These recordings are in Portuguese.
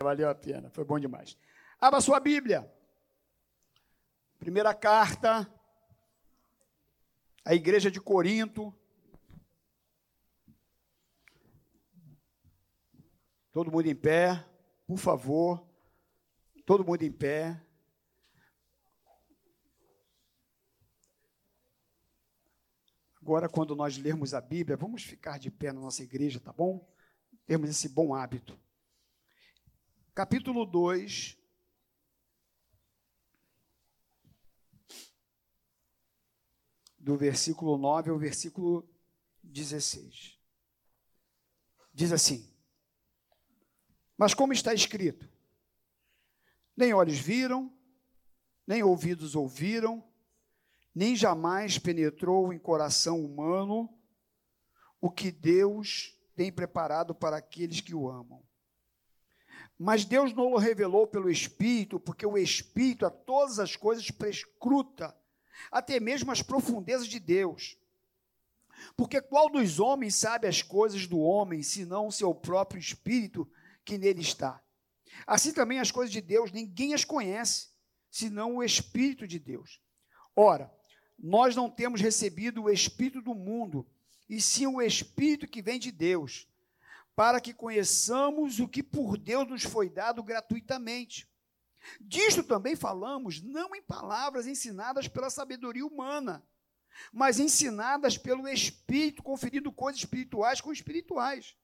valeu a pena, foi bom demais. Abra sua Bíblia. Primeira carta à igreja de Corinto. Todo mundo em pé, por favor. Todo mundo em pé. Agora, quando nós lermos a Bíblia, vamos ficar de pé na nossa igreja, tá bom? Temos esse bom hábito. Capítulo 2. Do versículo 9 ao versículo 16. Diz assim: Mas como está escrito, nem olhos viram, nem ouvidos ouviram, nem jamais penetrou em coração humano o que Deus tem preparado para aqueles que o amam. Mas Deus não o revelou pelo Espírito, porque o Espírito a todas as coisas prescruta, até mesmo as profundezas de Deus. Porque qual dos homens sabe as coisas do homem, senão o seu próprio Espírito que nele está? Assim também as coisas de Deus, ninguém as conhece, senão o Espírito de Deus. Ora, nós não temos recebido o Espírito do mundo, e sim o Espírito que vem de Deus, para que conheçamos o que por Deus nos foi dado gratuitamente. Disto também falamos, não em palavras ensinadas pela sabedoria humana, mas ensinadas pelo Espírito, conferindo coisas espirituais com espirituais.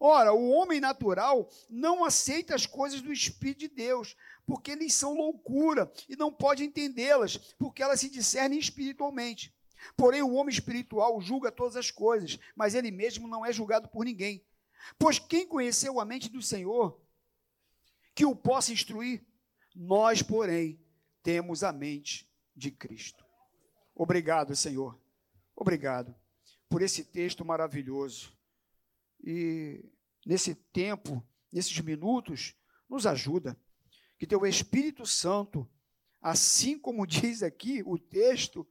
Ora, o homem natural não aceita as coisas do Espírito de Deus, porque eles são loucura e não pode entendê-las, porque elas se discernem espiritualmente. Porém, o homem espiritual julga todas as coisas, mas ele mesmo não é julgado por ninguém. Pois quem conheceu a mente do Senhor, que o possa instruir? Nós, porém, temos a mente de Cristo. Obrigado, Senhor. Obrigado por esse texto maravilhoso. E nesse tempo, nesses minutos, nos ajuda. Que teu Espírito Santo, assim como diz aqui o texto,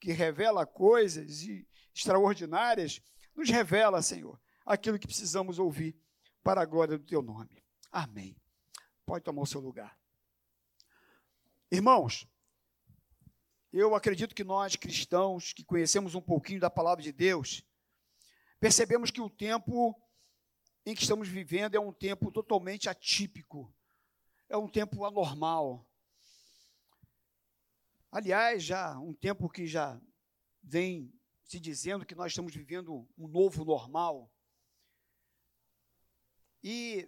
que revela coisas extraordinárias, nos revela, Senhor, aquilo que precisamos ouvir para a glória do teu nome. Amém. Pode tomar o seu lugar. Irmãos, eu acredito que nós cristãos que conhecemos um pouquinho da palavra de Deus, percebemos que o tempo em que estamos vivendo é um tempo totalmente atípico, é um tempo anormal. Aliás, já um tempo que já vem se dizendo que nós estamos vivendo um novo normal. E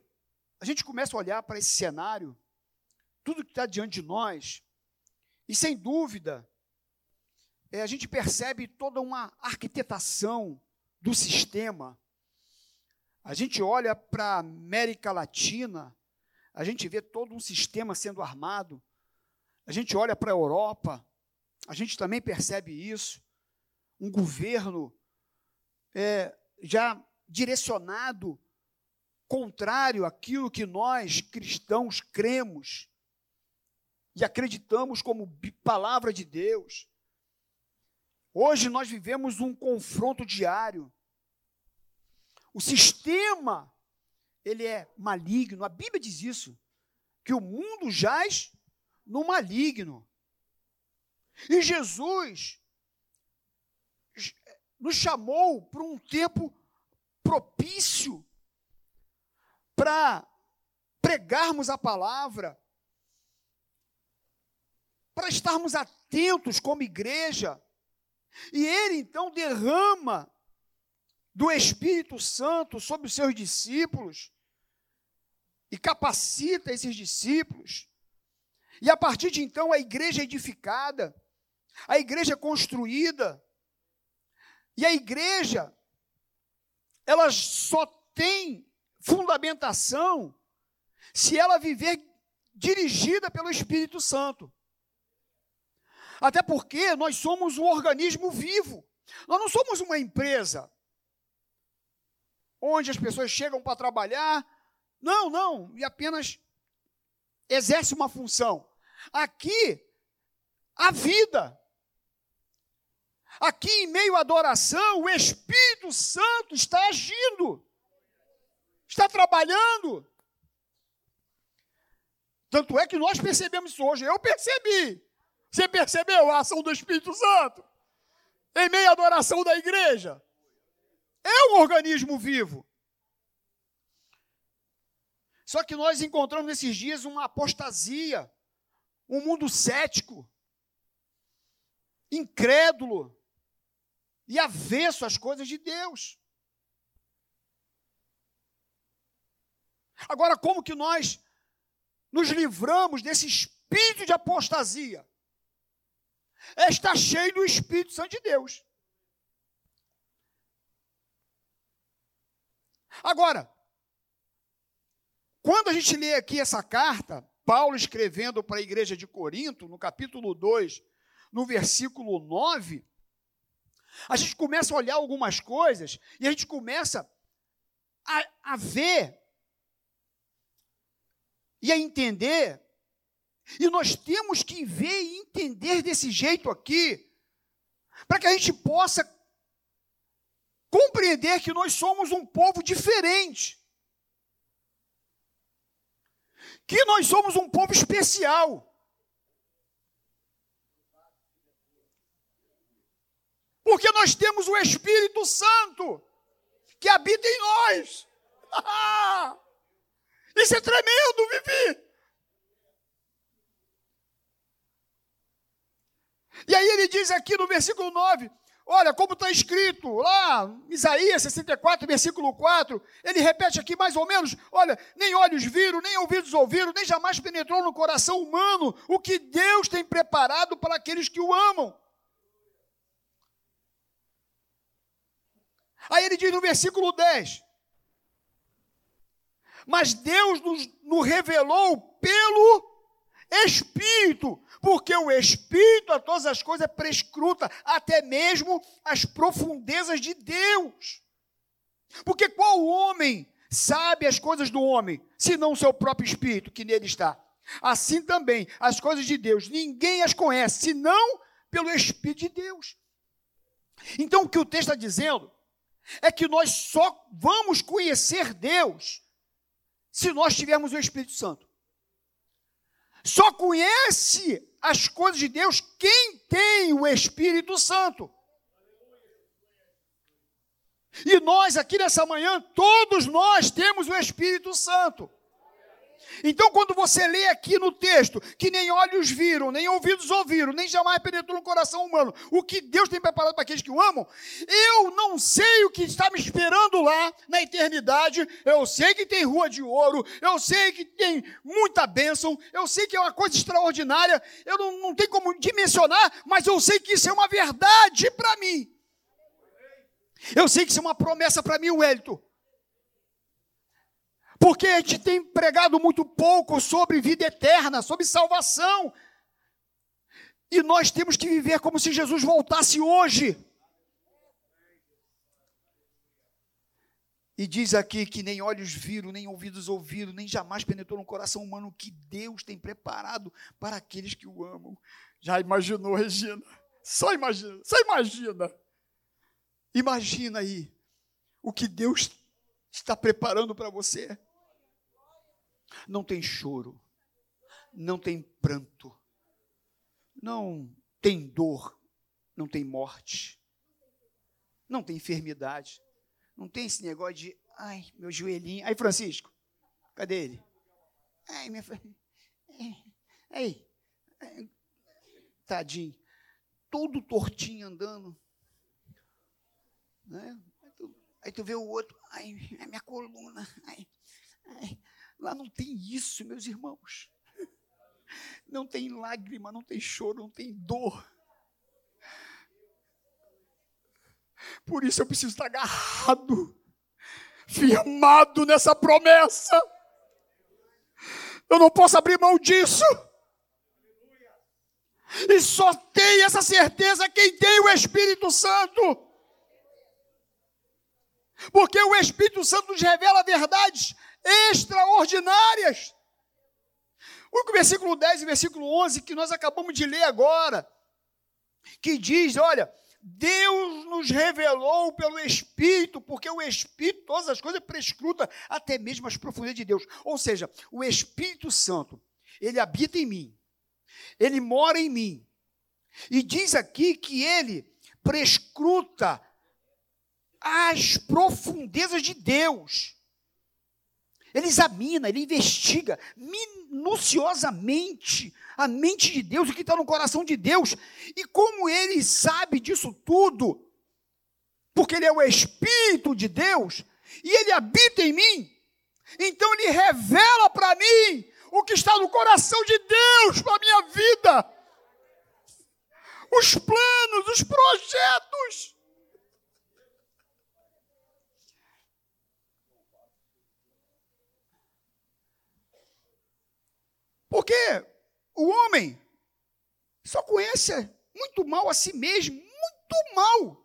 a gente começa a olhar para esse cenário, tudo que está diante de nós, e sem dúvida, é, a gente percebe toda uma arquitetação do sistema. A gente olha para a América Latina, a gente vê todo um sistema sendo armado. A gente olha para a Europa, a gente também percebe isso. Um governo é, já direcionado contrário àquilo que nós cristãos cremos e acreditamos como palavra de Deus. Hoje nós vivemos um confronto diário o sistema, ele é maligno. A Bíblia diz isso, que o mundo jaz no maligno. E Jesus nos chamou para um tempo propício para pregarmos a palavra, para estarmos atentos como igreja. E ele então derrama do Espírito Santo sobre os seus discípulos e capacita esses discípulos. E a partir de então a igreja é edificada, a igreja é construída. E a igreja ela só tem fundamentação se ela viver dirigida pelo Espírito Santo. Até porque nós somos um organismo vivo. Nós não somos uma empresa onde as pessoas chegam para trabalhar. Não, não, e apenas exerce uma função. Aqui, a vida. Aqui, em meio à adoração, o Espírito Santo está agindo, está trabalhando. Tanto é que nós percebemos isso hoje. Eu percebi. Você percebeu a ação do Espírito Santo? Em meio à adoração da igreja. É um organismo vivo. Só que nós encontramos nesses dias uma apostasia, um mundo cético, incrédulo e avesso às coisas de Deus. Agora, como que nós nos livramos desse espírito de apostasia? É estar cheio do Espírito Santo de Deus. Agora, quando a gente lê aqui essa carta, Paulo escrevendo para a igreja de Corinto, no capítulo 2, no versículo 9, a gente começa a olhar algumas coisas e a gente começa a, a ver e a entender. E nós temos que ver e entender desse jeito aqui, para que a gente possa compreender que nós somos um povo diferente. que nós somos um povo especial. Porque nós temos o Espírito Santo que habita em nós. Isso é tremendo, Vivi. E aí ele diz aqui no versículo 9: Olha, como está escrito lá, Isaías 64, versículo 4, ele repete aqui mais ou menos: olha, nem olhos viram, nem ouvidos ouviram, nem jamais penetrou no coração humano o que Deus tem preparado para aqueles que o amam. Aí ele diz no versículo 10: Mas Deus nos, nos revelou pelo Espírito, porque o Espírito a todas as coisas prescruta, até mesmo as profundezas de Deus. Porque qual homem sabe as coisas do homem, senão o seu próprio Espírito que nele está? Assim também, as coisas de Deus, ninguém as conhece, senão pelo Espírito de Deus. Então, o que o texto está dizendo é que nós só vamos conhecer Deus se nós tivermos o Espírito Santo. Só conhece as coisas de Deus quem tem o Espírito Santo. E nós aqui nessa manhã, todos nós temos o Espírito Santo. Então, quando você lê aqui no texto que nem olhos viram, nem ouvidos ouviram, nem jamais penetrou no coração humano, o que Deus tem preparado para aqueles que o amam, eu não sei o que está me esperando lá na eternidade. Eu sei que tem rua de ouro, eu sei que tem muita bênção, eu sei que é uma coisa extraordinária, eu não, não tenho como dimensionar, mas eu sei que isso é uma verdade para mim. Eu sei que isso é uma promessa para mim, Wellington. Porque a gente tem pregado muito pouco sobre vida eterna, sobre salvação. E nós temos que viver como se Jesus voltasse hoje. E diz aqui que nem olhos viram, nem ouvidos ouviram, nem jamais penetrou no coração humano o que Deus tem preparado para aqueles que o amam. Já imaginou, Regina? Só imagina, só imagina. Imagina aí o que Deus está preparando para você. Não tem choro, não tem pranto, não tem dor, não tem morte, não tem enfermidade, não tem esse negócio de, ai, meu joelhinho. Aí, Francisco, cadê ele? Ai, minha. Aí, tadinho, todo tortinho andando. Né? Aí, tu, vê o outro, ai, minha coluna, ai, ai. Lá não tem isso, meus irmãos. Não tem lágrima, não tem choro, não tem dor. Por isso eu preciso estar agarrado, firmado nessa promessa. Eu não posso abrir mão disso. E só tem essa certeza quem tem o Espírito Santo. Porque o Espírito Santo nos revela verdades extraordinárias. O versículo 10 e versículo 11 que nós acabamos de ler agora, que diz: olha, Deus nos revelou pelo Espírito, porque o Espírito, todas as coisas, prescruta até mesmo as profundezas de Deus. Ou seja, o Espírito Santo, ele habita em mim, ele mora em mim. E diz aqui que ele prescruta as profundezas de Deus. Ele examina, ele investiga minuciosamente a mente de Deus, o que está no coração de Deus. E como ele sabe disso tudo, porque ele é o Espírito de Deus, e ele habita em mim, então ele revela para mim o que está no coração de Deus para a minha vida. Os planos, os projetos. Porque o homem só conhece muito mal a si mesmo, muito mal.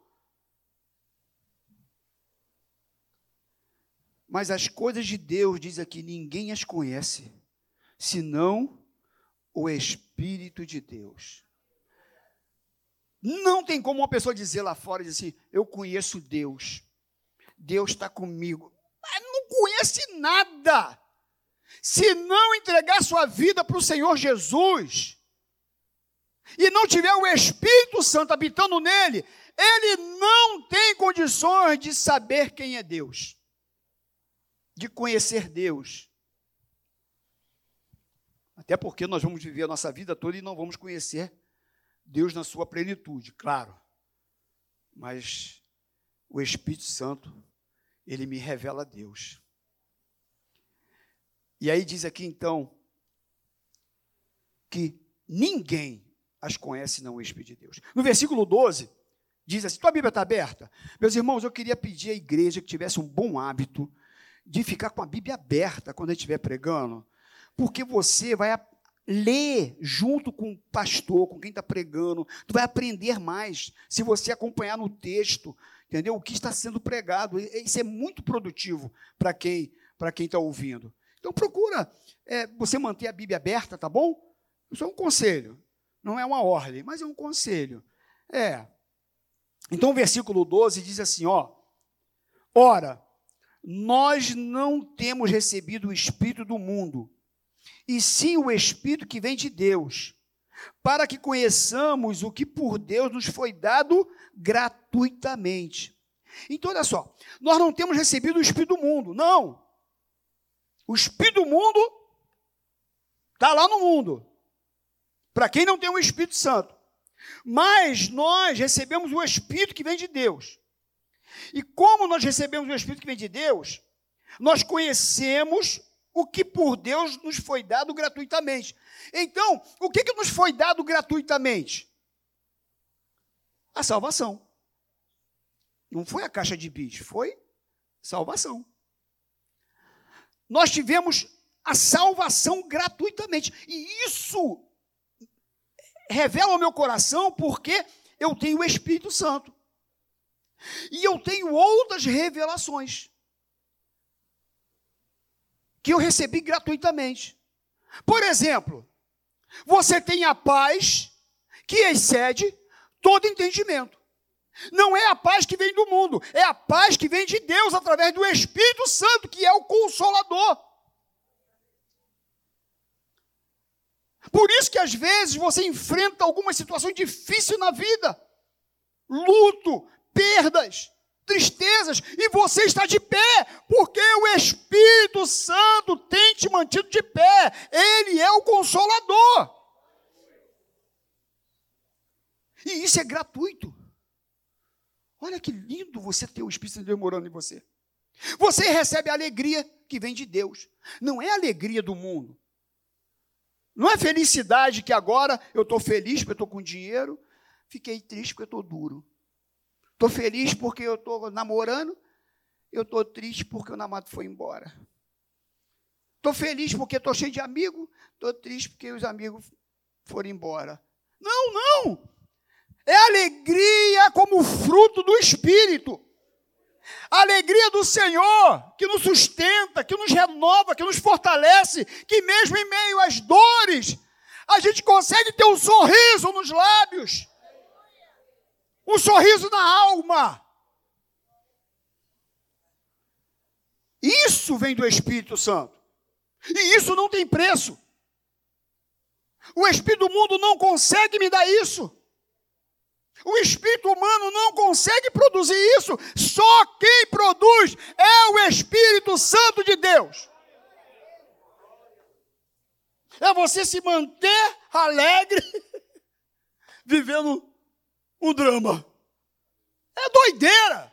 Mas as coisas de Deus, diz aqui, ninguém as conhece, senão o Espírito de Deus. Não tem como uma pessoa dizer lá fora, dizer assim, eu conheço Deus, Deus está comigo. Mas não conhece nada. Se não entregar sua vida para o Senhor Jesus, e não tiver o Espírito Santo habitando nele, ele não tem condições de saber quem é Deus de conhecer Deus. Até porque nós vamos viver a nossa vida toda e não vamos conhecer Deus na sua plenitude, claro. Mas o Espírito Santo, ele me revela Deus. E aí diz aqui então que ninguém as conhece não o Espírito de Deus. No versículo 12, diz assim: tua Bíblia está aberta? Meus irmãos, eu queria pedir à igreja que tivesse um bom hábito de ficar com a Bíblia aberta quando a gente estiver pregando, porque você vai ler junto com o pastor, com quem está pregando, tu vai aprender mais se você acompanhar no texto, entendeu? O que está sendo pregado, isso é muito produtivo para quem para quem está ouvindo. Então procura é, você manter a Bíblia aberta, tá bom? Isso é um conselho, não é uma ordem, mas é um conselho. É. Então o versículo 12 diz assim, ó: Ora, nós não temos recebido o Espírito do mundo, e sim o Espírito que vem de Deus, para que conheçamos o que por Deus nos foi dado gratuitamente. Então, olha só, nós não temos recebido o Espírito do mundo, não. O Espírito do mundo está lá no mundo, para quem não tem o Espírito Santo. Mas nós recebemos o Espírito que vem de Deus. E como nós recebemos o Espírito que vem de Deus, nós conhecemos o que por Deus nos foi dado gratuitamente. Então, o que, que nos foi dado gratuitamente? A salvação. Não foi a caixa de bis, foi salvação. Nós tivemos a salvação gratuitamente. E isso revela ao meu coração porque eu tenho o Espírito Santo. E eu tenho outras revelações que eu recebi gratuitamente. Por exemplo, você tem a paz que excede todo entendimento. Não é a paz que vem do mundo, é a paz que vem de Deus através do Espírito Santo, que é o consolador. Por isso que às vezes você enfrenta alguma situação difícil na vida. Luto, perdas, tristezas, e você está de pé, porque o Espírito Santo tem te mantido de pé, ele é o consolador. E isso é gratuito. Olha que lindo você ter o Espírito Santo morando em você. Você recebe a alegria que vem de Deus. Não é a alegria do mundo. Não é felicidade que agora eu estou feliz porque eu estou com dinheiro, fiquei triste porque eu estou duro. Estou feliz porque eu estou namorando, eu estou triste porque o namorado foi embora. Estou feliz porque estou cheio de amigos, estou triste porque os amigos foram embora. Não, não! É alegria como fruto do Espírito. A alegria do Senhor que nos sustenta, que nos renova, que nos fortalece, que mesmo em meio às dores, a gente consegue ter um sorriso nos lábios um sorriso na alma. Isso vem do Espírito Santo. E isso não tem preço. O espírito do mundo não consegue me dar isso. O espírito humano não consegue produzir isso. Só quem produz é o Espírito Santo de Deus. É você se manter alegre, vivendo um drama. É doideira.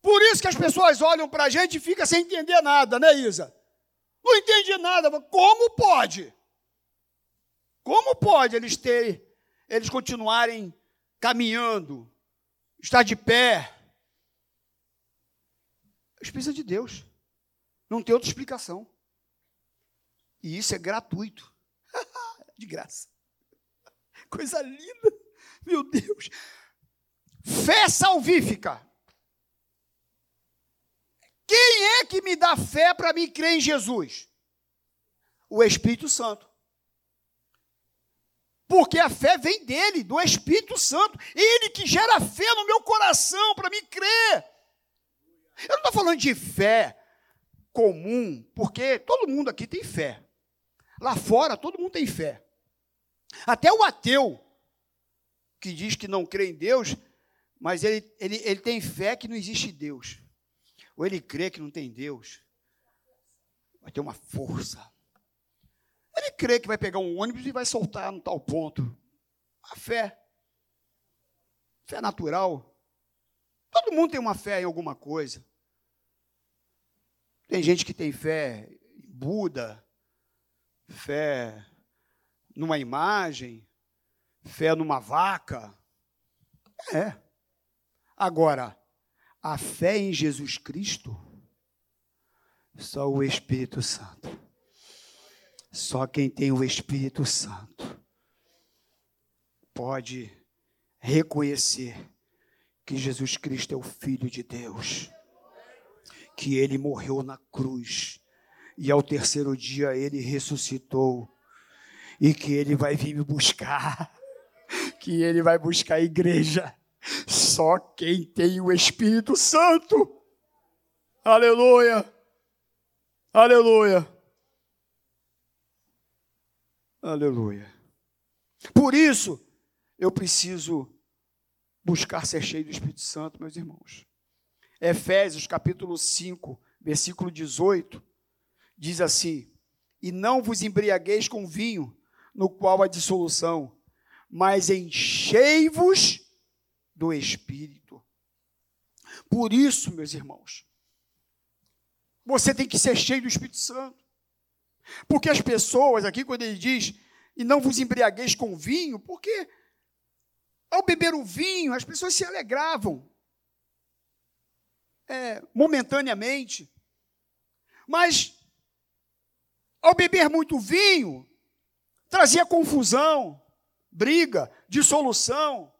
Por isso que as pessoas olham para a gente e ficam sem entender nada, né, Isa? Não entende nada. Como pode? Como pode eles terem, eles continuarem caminhando, estar de pé? Espírito de Deus. Não tem outra explicação. E isso é gratuito. de graça. Coisa linda. Meu Deus. Fé salvífica. Quem é que me dá fé para me crer em Jesus? O Espírito Santo. Porque a fé vem dele, do Espírito Santo. Ele que gera fé no meu coração para me crer. Eu não estou falando de fé comum, porque todo mundo aqui tem fé. Lá fora, todo mundo tem fé. Até o ateu, que diz que não crê em Deus, mas ele, ele, ele tem fé que não existe Deus. Ou ele crê que não tem Deus. Vai ter uma força. Crê que vai pegar um ônibus e vai soltar no tal ponto. A fé. Fé natural. Todo mundo tem uma fé em alguma coisa. Tem gente que tem fé em Buda, fé numa imagem, fé numa vaca. É. Agora, a fé em Jesus Cristo, só o Espírito Santo. Só quem tem o Espírito Santo pode reconhecer que Jesus Cristo é o Filho de Deus, que ele morreu na cruz e ao terceiro dia ele ressuscitou e que ele vai vir me buscar, que ele vai buscar a igreja só quem tem o Espírito Santo. Aleluia. Aleluia. Aleluia. Por isso, eu preciso buscar ser cheio do Espírito Santo, meus irmãos. Efésios capítulo 5, versículo 18, diz assim: E não vos embriagueis com vinho, no qual há dissolução, mas enchei-vos do Espírito. Por isso, meus irmãos, você tem que ser cheio do Espírito Santo. Porque as pessoas, aqui, quando ele diz, e não vos embriagueis com vinho, porque ao beber o vinho, as pessoas se alegravam é, momentaneamente. Mas, ao beber muito vinho, trazia confusão, briga, dissolução.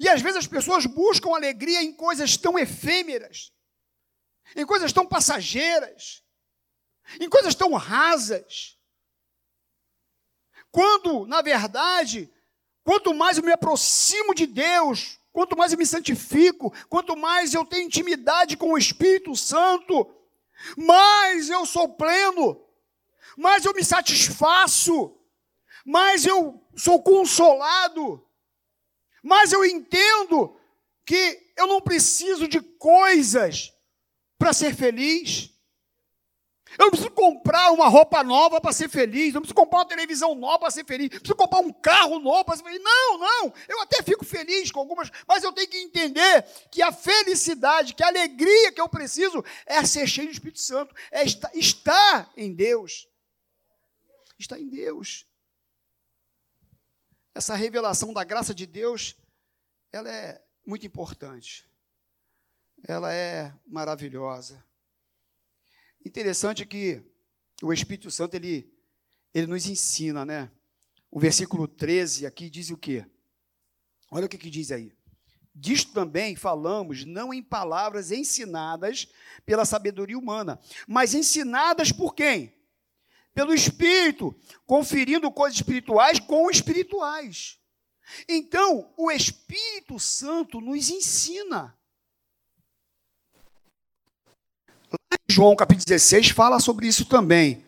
E às vezes as pessoas buscam alegria em coisas tão efêmeras, em coisas tão passageiras, em coisas tão rasas. Quando, na verdade, quanto mais eu me aproximo de Deus, quanto mais eu me santifico, quanto mais eu tenho intimidade com o Espírito Santo, mais eu sou pleno, mais eu me satisfaço, mais eu sou consolado mas eu entendo que eu não preciso de coisas para ser feliz. Eu não preciso comprar uma roupa nova para ser feliz, não preciso comprar uma televisão nova para ser feliz, não preciso comprar um carro novo para ser feliz. Não, não, eu até fico feliz com algumas, mas eu tenho que entender que a felicidade, que a alegria que eu preciso é ser cheio do Espírito Santo, é estar em Deus. Está em Deus essa revelação da graça de Deus, ela é muito importante. Ela é maravilhosa. Interessante que o Espírito Santo ele ele nos ensina, né? O versículo 13 aqui diz o quê? Olha o que, que diz aí. Disto também falamos não em palavras ensinadas pela sabedoria humana, mas ensinadas por quem? pelo Espírito, conferindo coisas espirituais com espirituais. Então, o Espírito Santo nos ensina. Lá em João capítulo 16 fala sobre isso também.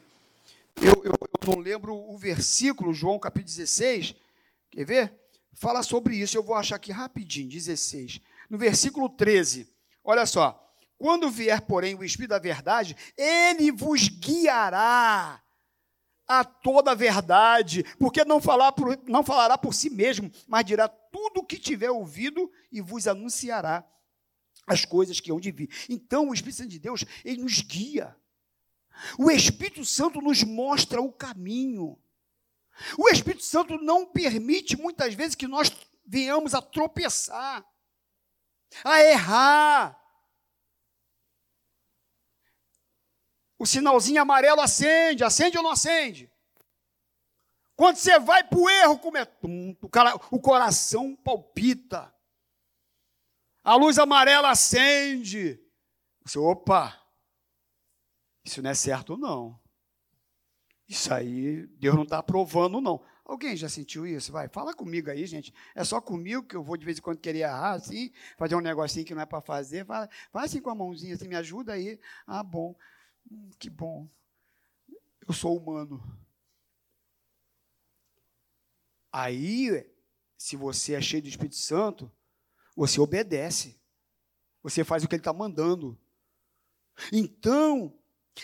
Eu, eu, eu não lembro o versículo, João capítulo 16, quer ver? Fala sobre isso, eu vou achar aqui rapidinho, 16. No versículo 13, olha só. Quando vier, porém, o Espírito da verdade, ele vos guiará a toda a verdade, porque não, falar por, não falará por si mesmo, mas dirá tudo o que tiver ouvido e vos anunciará as coisas que hão de vir. Então, o Espírito Santo de Deus, ele nos guia. O Espírito Santo nos mostra o caminho. O Espírito Santo não permite muitas vezes que nós venhamos a tropeçar, a errar. O sinalzinho amarelo acende, acende ou não acende? Quando você vai para o erro, como é o, cara, o coração palpita. A luz amarela acende. Você, opa, isso não é certo, não. Isso aí, Deus não está aprovando, não. Alguém já sentiu isso? Vai, fala comigo aí, gente. É só comigo que eu vou de vez em quando querer errar, assim, fazer um negocinho que não é para fazer. Fala, fala assim com a mãozinha, assim, me ajuda aí. Ah, bom. Hum, que bom. Eu sou humano. Aí, se você é cheio do Espírito Santo, você obedece. Você faz o que ele está mandando. Então,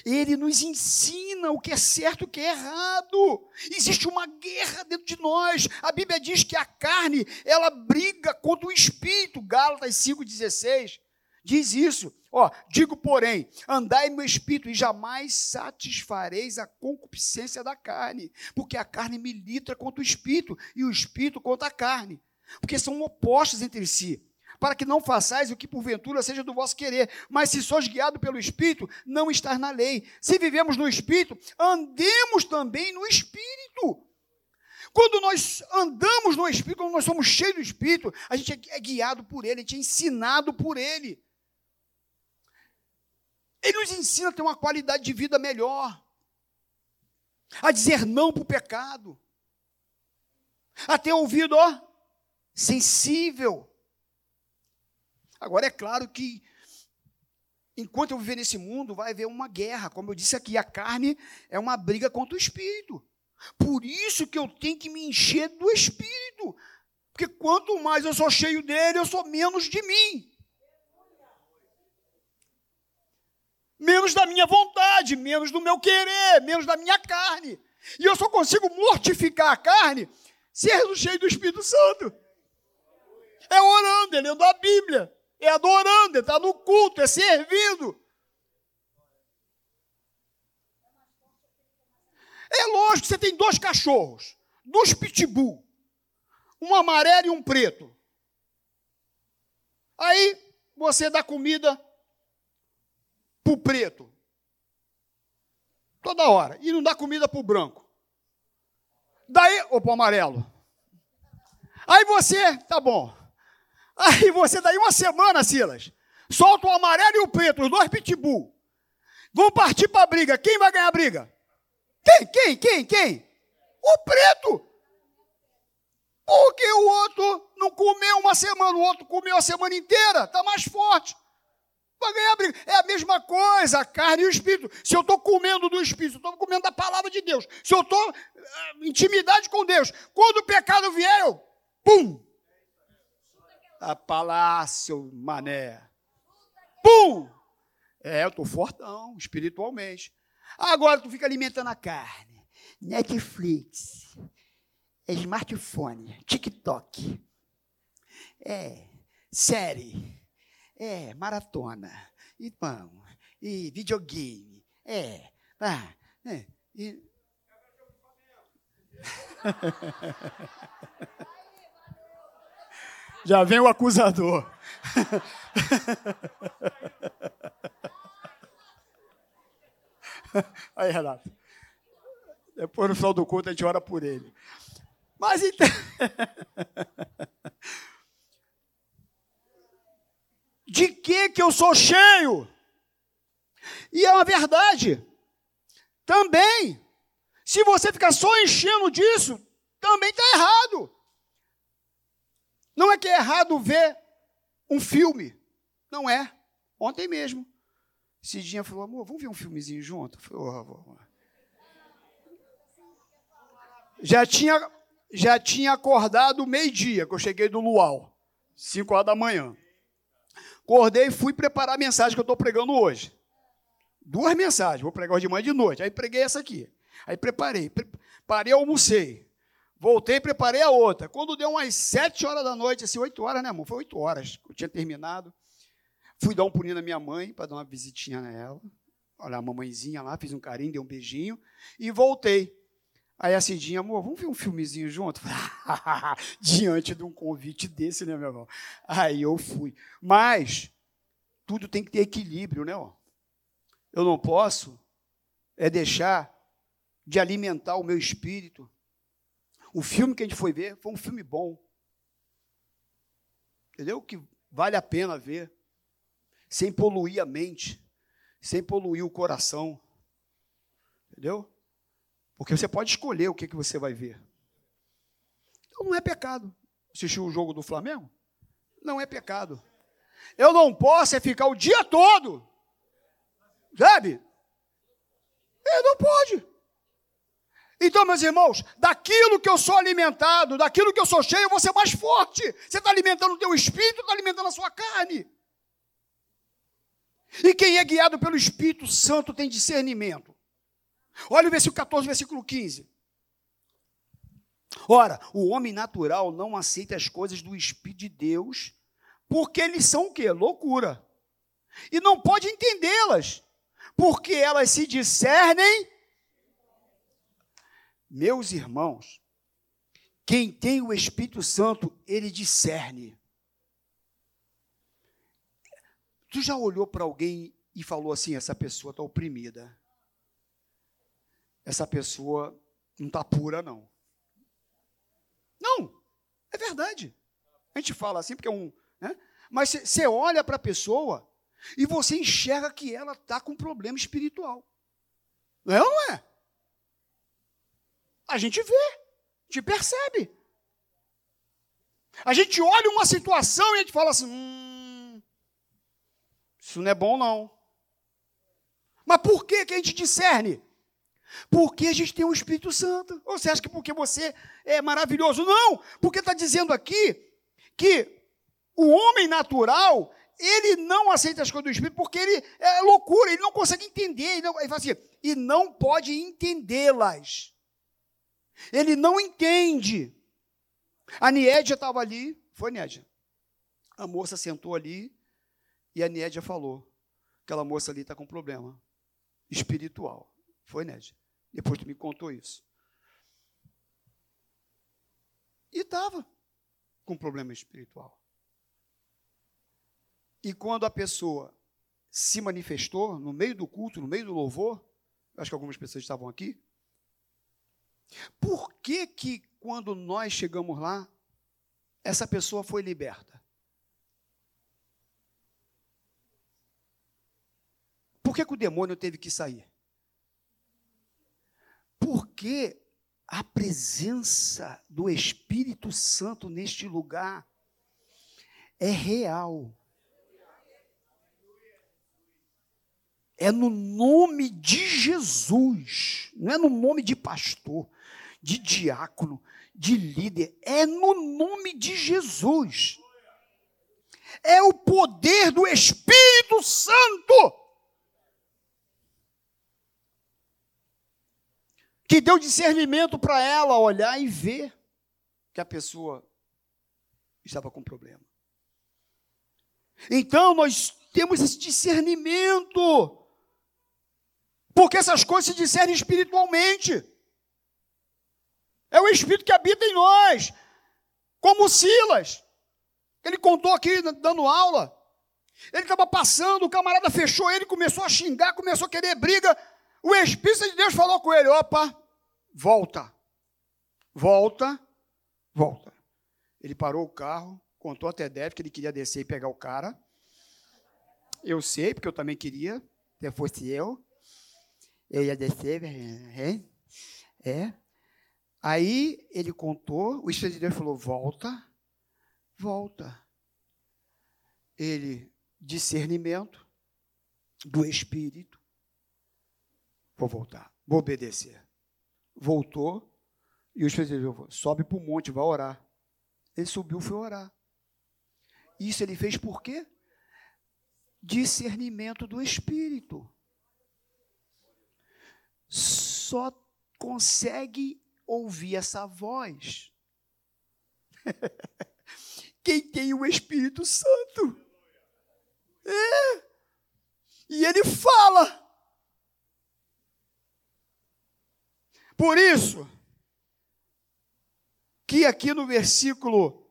ele nos ensina o que é certo e o que é errado. Existe uma guerra dentro de nós. A Bíblia diz que a carne, ela briga contra o espírito. Gálatas 5:16 diz isso. Ó, digo, porém, andai no espírito e jamais satisfareis a concupiscência da carne, porque a carne milita contra o espírito e o espírito contra a carne, porque são opostos entre si para que não façais o que porventura seja do vosso querer, mas se sois guiado pelo Espírito, não estar na lei. Se vivemos no Espírito, andemos também no Espírito. Quando nós andamos no Espírito, quando nós somos cheios do Espírito, a gente é guiado por Ele, a gente é ensinado por Ele. Ele nos ensina a ter uma qualidade de vida melhor, a dizer não para o pecado, a ter ouvido ó, sensível Agora, é claro que, enquanto eu viver nesse mundo, vai haver uma guerra. Como eu disse aqui, a carne é uma briga contra o espírito. Por isso que eu tenho que me encher do espírito. Porque quanto mais eu sou cheio dele, eu sou menos de mim. Menos da minha vontade, menos do meu querer, menos da minha carne. E eu só consigo mortificar a carne sendo cheio do Espírito Santo. É orando, é lendo a Bíblia, é adorando, é estar no culto, é servindo. É lógico que você tem dois cachorros, dois pitbull, um amarelo e um preto. Aí você dá comida para o preto, toda hora, e não dá comida para o branco. Daí, ou para o amarelo. Aí você, tá bom, Aí você, daí uma semana, Silas, solta o amarelo e o preto, os dois pitbull. Vão partir para a briga. Quem vai ganhar a briga? Quem? Quem? Quem? Quem? O preto. Porque o outro não comeu uma semana, o outro comeu a semana inteira, está mais forte. Vai ganhar a briga. É a mesma coisa, a carne e o espírito. Se eu estou comendo do espírito, estou comendo da palavra de Deus. Se eu estou uh, intimidade com Deus, quando o pecado vier, eu, pum, a palácio, mané. Pum! É, eu estou fortão, espiritualmente. Agora tu fica alimentando a carne. Netflix, smartphone, TikTok. É, série. É, maratona. E pão. E videogame. É. Ah, é. E... Já vem o acusador. Aí, Renato. Depois no final do culto a gente ora por ele. Mas então. De que que eu sou cheio? E é uma verdade. Também. Se você ficar só enchendo disso, também está errado. Não é que é errado ver um filme. Não é. Ontem mesmo. Cidinha falou, amor, vamos ver um filmezinho junto? Eu falei, oh, Já tinha, já tinha acordado meio-dia, que eu cheguei do Luau, 5 horas da manhã. Acordei e fui preparar a mensagem que eu estou pregando hoje. Duas mensagens, vou pregar hoje de manhã e de noite. Aí preguei essa aqui. Aí preparei. Parei, almocei. Voltei, preparei a outra. Quando deu umas sete horas da noite, assim, oito horas, né, amor? Foi oito horas que eu tinha terminado. Fui dar um pulinho na minha mãe, para dar uma visitinha nela. Olha, a mamãezinha lá, fiz um carinho, dei um beijinho. E voltei. Aí a Cidinha, amor, vamos ver um filmezinho junto? Diante de um convite desse, né, meu irmão? Aí eu fui. Mas, tudo tem que ter equilíbrio, né? Ó? Eu não posso é deixar de alimentar o meu espírito. O filme que a gente foi ver foi um filme bom. Entendeu? Que vale a pena ver. Sem poluir a mente. Sem poluir o coração. Entendeu? Porque você pode escolher o que, que você vai ver. Então não é pecado. Assistir o jogo do Flamengo? Não é pecado. Eu não posso é ficar o dia todo. Sabe? Ele não pode. Então, meus irmãos, daquilo que eu sou alimentado, daquilo que eu sou cheio, eu vou ser mais forte. Você está alimentando o teu espírito, está alimentando a sua carne. E quem é guiado pelo Espírito Santo tem discernimento. Olha o versículo 14, versículo 15. Ora, o homem natural não aceita as coisas do Espírito de Deus, porque eles são o quê? Loucura. E não pode entendê-las, porque elas se discernem meus irmãos, quem tem o Espírito Santo, ele discerne. Tu já olhou para alguém e falou assim: essa pessoa está oprimida. Essa pessoa não está pura, não. Não, é verdade. A gente fala assim porque é um. Né? Mas você olha para a pessoa e você enxerga que ela está com problema espiritual. Não é ou não é? A gente vê, a gente percebe. A gente olha uma situação e a gente fala assim: hum, isso não é bom, não. Mas por que, que a gente discerne? Porque a gente tem o Espírito Santo. Ou você acha que porque você é maravilhoso? Não, porque está dizendo aqui que o homem natural, ele não aceita as coisas do Espírito porque ele é loucura, ele não consegue entender. Ele, não, ele fala assim, e não pode entendê-las. Ele não entende. A Niédia estava ali, foi Niédia. A moça sentou ali e a Niédia falou: aquela moça ali está com problema espiritual. Foi Nédia. Depois tu me contou isso. E estava com problema espiritual. E quando a pessoa se manifestou no meio do culto, no meio do louvor, acho que algumas pessoas estavam aqui, por que que quando nós chegamos lá, essa pessoa foi liberta? Por que, que o demônio teve que sair? Porque a presença do Espírito Santo neste lugar é real. É no nome de Jesus, não é no nome de pastor, de diácono, de líder, é no nome de Jesus. É o poder do Espírito Santo que deu discernimento para ela olhar e ver que a pessoa estava com problema. Então nós temos esse discernimento, porque essas coisas se discernem espiritualmente. É o Espírito que habita em nós. Como Silas. Ele contou aqui, dando aula. Ele estava passando, o camarada fechou ele, começou a xingar, começou a querer briga. O Espírito de Deus falou com ele: opa, volta. Volta, volta. Ele parou o carro, contou até deve que ele queria descer e pegar o cara. Eu sei, porque eu também queria, se fosse eu. Eu ia descer, é. é. Aí ele contou, o Deus falou: volta, volta. Ele, discernimento do Espírito, vou voltar, vou obedecer. Voltou, E o Deus falou, sobe para o monte, vai orar. Ele subiu, foi orar. Isso ele fez por quê? Discernimento do Espírito. Só consegue ouvir essa voz quem tem o Espírito Santo. É. E ele fala. Por isso, que aqui no versículo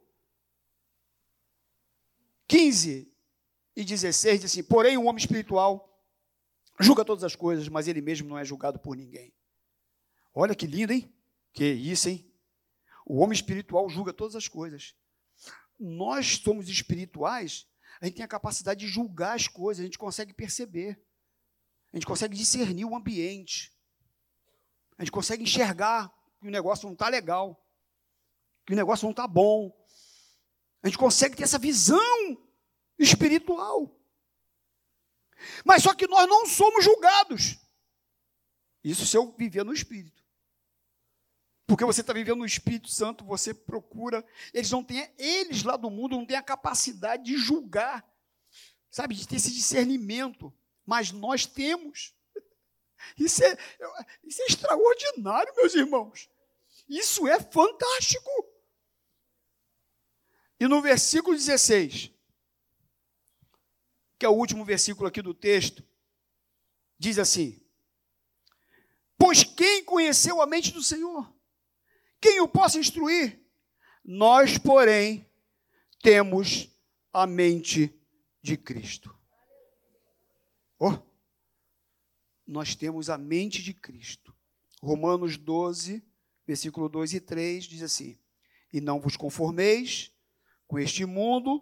15 e 16 diz assim: Porém, o homem espiritual julga todas as coisas, mas ele mesmo não é julgado por ninguém. Olha que lindo, hein? Que isso, hein? O homem espiritual julga todas as coisas. Nós somos espirituais, a gente tem a capacidade de julgar as coisas, a gente consegue perceber, a gente consegue discernir o ambiente, a gente consegue enxergar que o negócio não está legal, que o negócio não está bom. A gente consegue ter essa visão espiritual. Mas só que nós não somos julgados. Isso se eu viver no Espírito. Porque você está vivendo no Espírito Santo, você procura. Eles não têm, eles lá do mundo não têm a capacidade de julgar, sabe, de ter esse discernimento. Mas nós temos. Isso é, isso é extraordinário, meus irmãos. Isso é fantástico. E no versículo 16, que é o último versículo aqui do texto, diz assim: Pois quem conheceu a mente do Senhor? Quem o possa instruir? Nós, porém, temos a mente de Cristo. Oh, nós temos a mente de Cristo. Romanos 12, versículo 2 e 3 diz assim: E não vos conformeis com este mundo,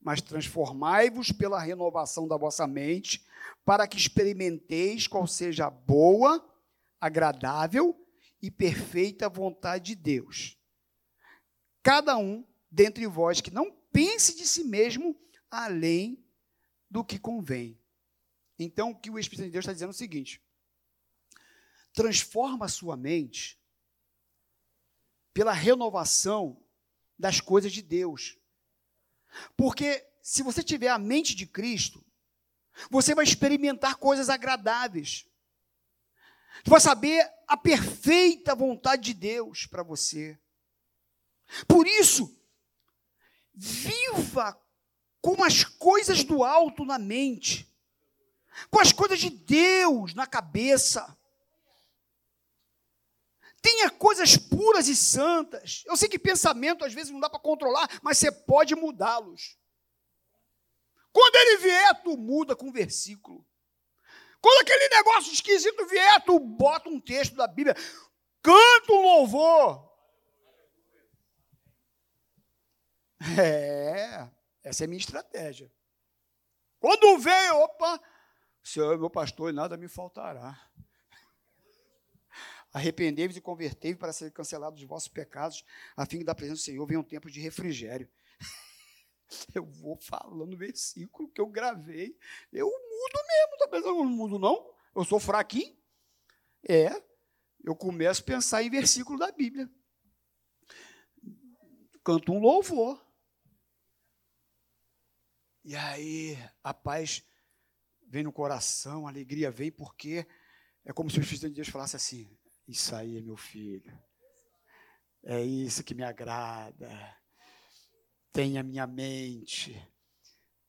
mas transformai-vos pela renovação da vossa mente, para que experimenteis qual seja a boa, agradável e perfeita vontade de Deus. Cada um dentre vós que não pense de si mesmo além do que convém. Então, o que o Espírito de Deus está dizendo é o seguinte: transforma a sua mente pela renovação das coisas de Deus. Porque se você tiver a mente de Cristo, você vai experimentar coisas agradáveis. Você vai saber a perfeita vontade de Deus para você. Por isso, viva com as coisas do alto na mente, com as coisas de Deus na cabeça. Tenha coisas puras e santas. Eu sei que pensamento às vezes não dá para controlar, mas você pode mudá-los. Quando ele vier, tu muda com versículo. Quando aquele negócio esquisito vier, tu bota um texto da Bíblia, canta um louvor. É, essa é a minha estratégia. Quando vem, opa, Senhor meu pastor, nada me faltará. Arrependei-vos e convertei-vos para ser cancelados os vossos pecados, a fim que da presença do Senhor venha um tempo de refrigério. Eu vou falando versículo que eu gravei. Eu mudo mesmo, tá pensando? Eu não mudo, não? Eu sou fraquinho? É. Eu começo a pensar em versículo da Bíblia. Canto um louvor. E aí a paz vem no coração, a alegria vem, porque é como se o Espírito de Deus falasse assim: Isso aí é meu filho. É isso que me agrada tenha minha mente,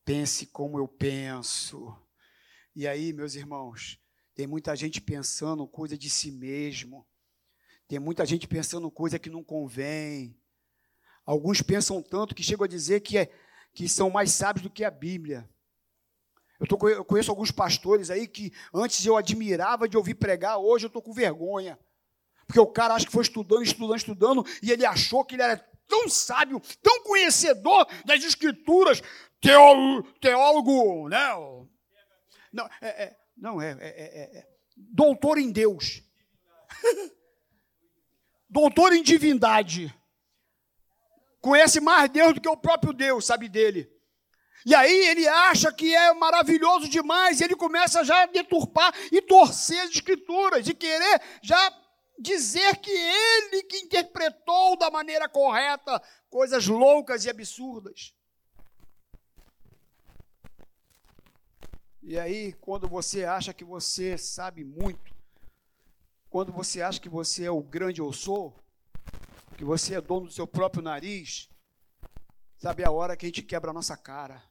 pense como eu penso. E aí, meus irmãos, tem muita gente pensando coisa de si mesmo, tem muita gente pensando coisa que não convém. Alguns pensam tanto que chegam a dizer que, é, que são mais sábios do que a Bíblia. Eu, tô, eu conheço alguns pastores aí que antes eu admirava de ouvir pregar, hoje eu estou com vergonha. Porque o cara acha que foi estudando, estudando, estudando, e ele achou que ele era tão sábio, tão conhecedor das escrituras, teólogo, né? Não, é, é não é, é, é, é, doutor em Deus, doutor em divindade, conhece mais Deus do que o próprio Deus sabe dele. E aí ele acha que é maravilhoso demais, ele começa já a deturpar e torcer as escrituras, e querer já dizer que ele que interpretou da maneira correta coisas loucas e absurdas. E aí, quando você acha que você sabe muito, quando você acha que você é o grande eu sou, que você é dono do seu próprio nariz, sabe a hora que a gente quebra a nossa cara.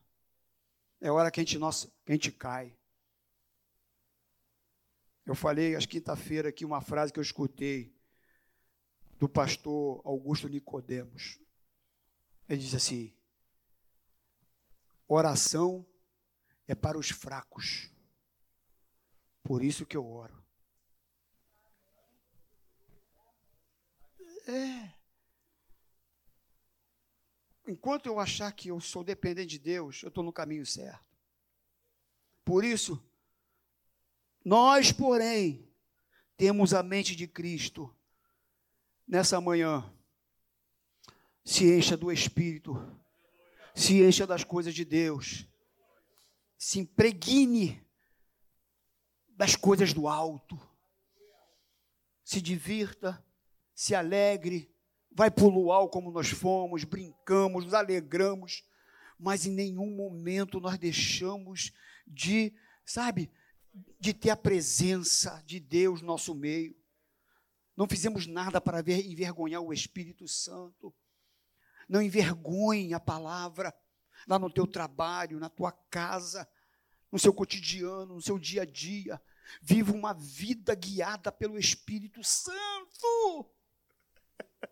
É a hora que a gente, nossa, que a gente cai. Eu falei, acho quinta-feira, aqui uma frase que eu escutei do pastor Augusto Nicodemos. Ele diz assim: oração é para os fracos. Por isso que eu oro. É. Enquanto eu achar que eu sou dependente de Deus, eu estou no caminho certo. Por isso, nós, porém, temos a mente de Cristo. Nessa manhã, se encha do Espírito, se encha das coisas de Deus, se impregne das coisas do alto, se divirta, se alegre, vai para o luau como nós fomos, brincamos, nos alegramos, mas em nenhum momento nós deixamos de, sabe, de ter a presença de Deus no nosso meio. Não fizemos nada para ver, envergonhar o Espírito Santo. Não envergonhe a palavra lá no teu trabalho, na tua casa, no seu cotidiano, no seu dia a dia. Viva uma vida guiada pelo Espírito Santo.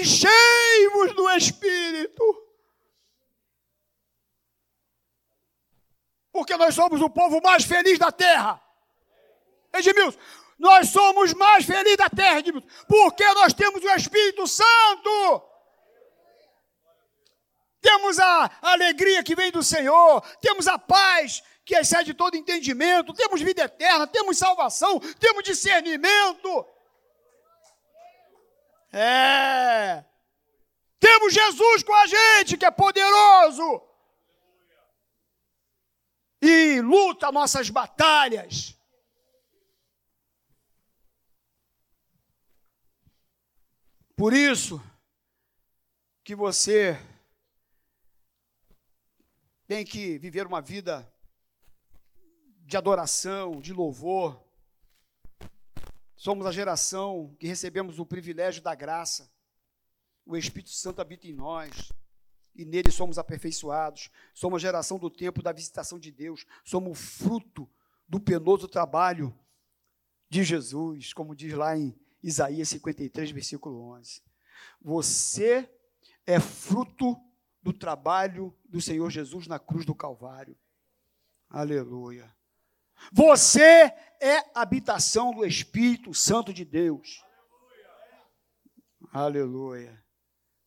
Enchei-vos do Espírito. Porque nós somos o povo mais feliz da terra. Edmilson, nós somos mais felizes da terra, Edmilson, porque nós temos o Espírito Santo. Temos a alegria que vem do Senhor, temos a paz que excede todo entendimento, temos vida eterna, temos salvação, temos discernimento. É. Temos Jesus com a gente, que é poderoso e luta nossas batalhas. Por isso que você tem que viver uma vida de adoração, de louvor. Somos a geração que recebemos o privilégio da graça. O Espírito Santo habita em nós e nele somos aperfeiçoados. Somos a geração do tempo da visitação de Deus. Somos fruto do penoso trabalho de Jesus, como diz lá em Isaías 53, versículo 11. Você é fruto do trabalho do Senhor Jesus na cruz do Calvário. Aleluia. Você é habitação do Espírito Santo de Deus. Aleluia.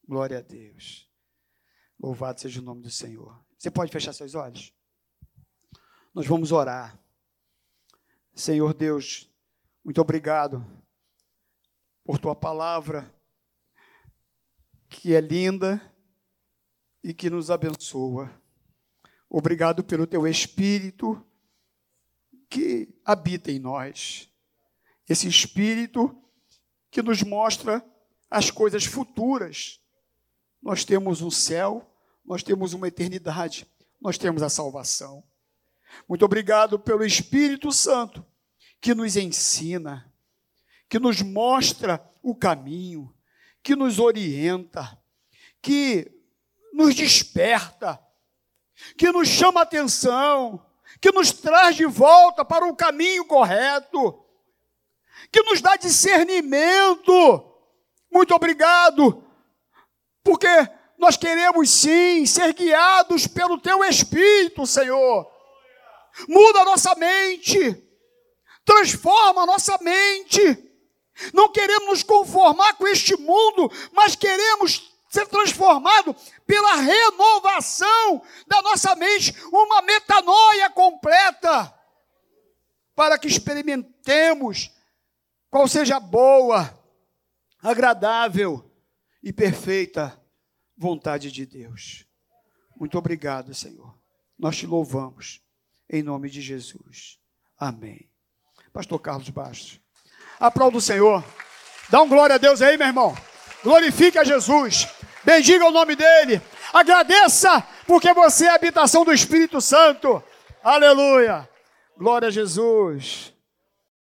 Glória a Deus. Louvado seja o nome do Senhor. Você pode fechar seus olhos? Nós vamos orar. Senhor Deus, muito obrigado por tua palavra, que é linda e que nos abençoa. Obrigado pelo teu Espírito que habita em nós. Esse Espírito que nos mostra as coisas futuras. Nós temos um céu nós temos uma eternidade, nós temos a salvação. Muito obrigado pelo Espírito Santo que nos ensina, que nos mostra o caminho, que nos orienta, que nos desperta, que nos chama atenção, que nos traz de volta para o caminho correto, que nos dá discernimento. Muito obrigado, porque nós queremos sim ser guiados pelo Teu Espírito, Senhor. Muda a nossa mente, transforma a nossa mente. Não queremos nos conformar com este mundo, mas queremos ser transformado pela renovação da nossa mente, uma metanoia completa, para que experimentemos qual seja boa, agradável e perfeita vontade de Deus. Muito obrigado, Senhor. Nós te louvamos. Em nome de Jesus. Amém. Pastor Carlos Bastos. Aplauda o Senhor. Dá um glória a Deus aí, meu irmão. Glorifique a Jesus. Bendiga o nome dele. Agradeça, porque você é a habitação do Espírito Santo. Aleluia. Glória a Jesus.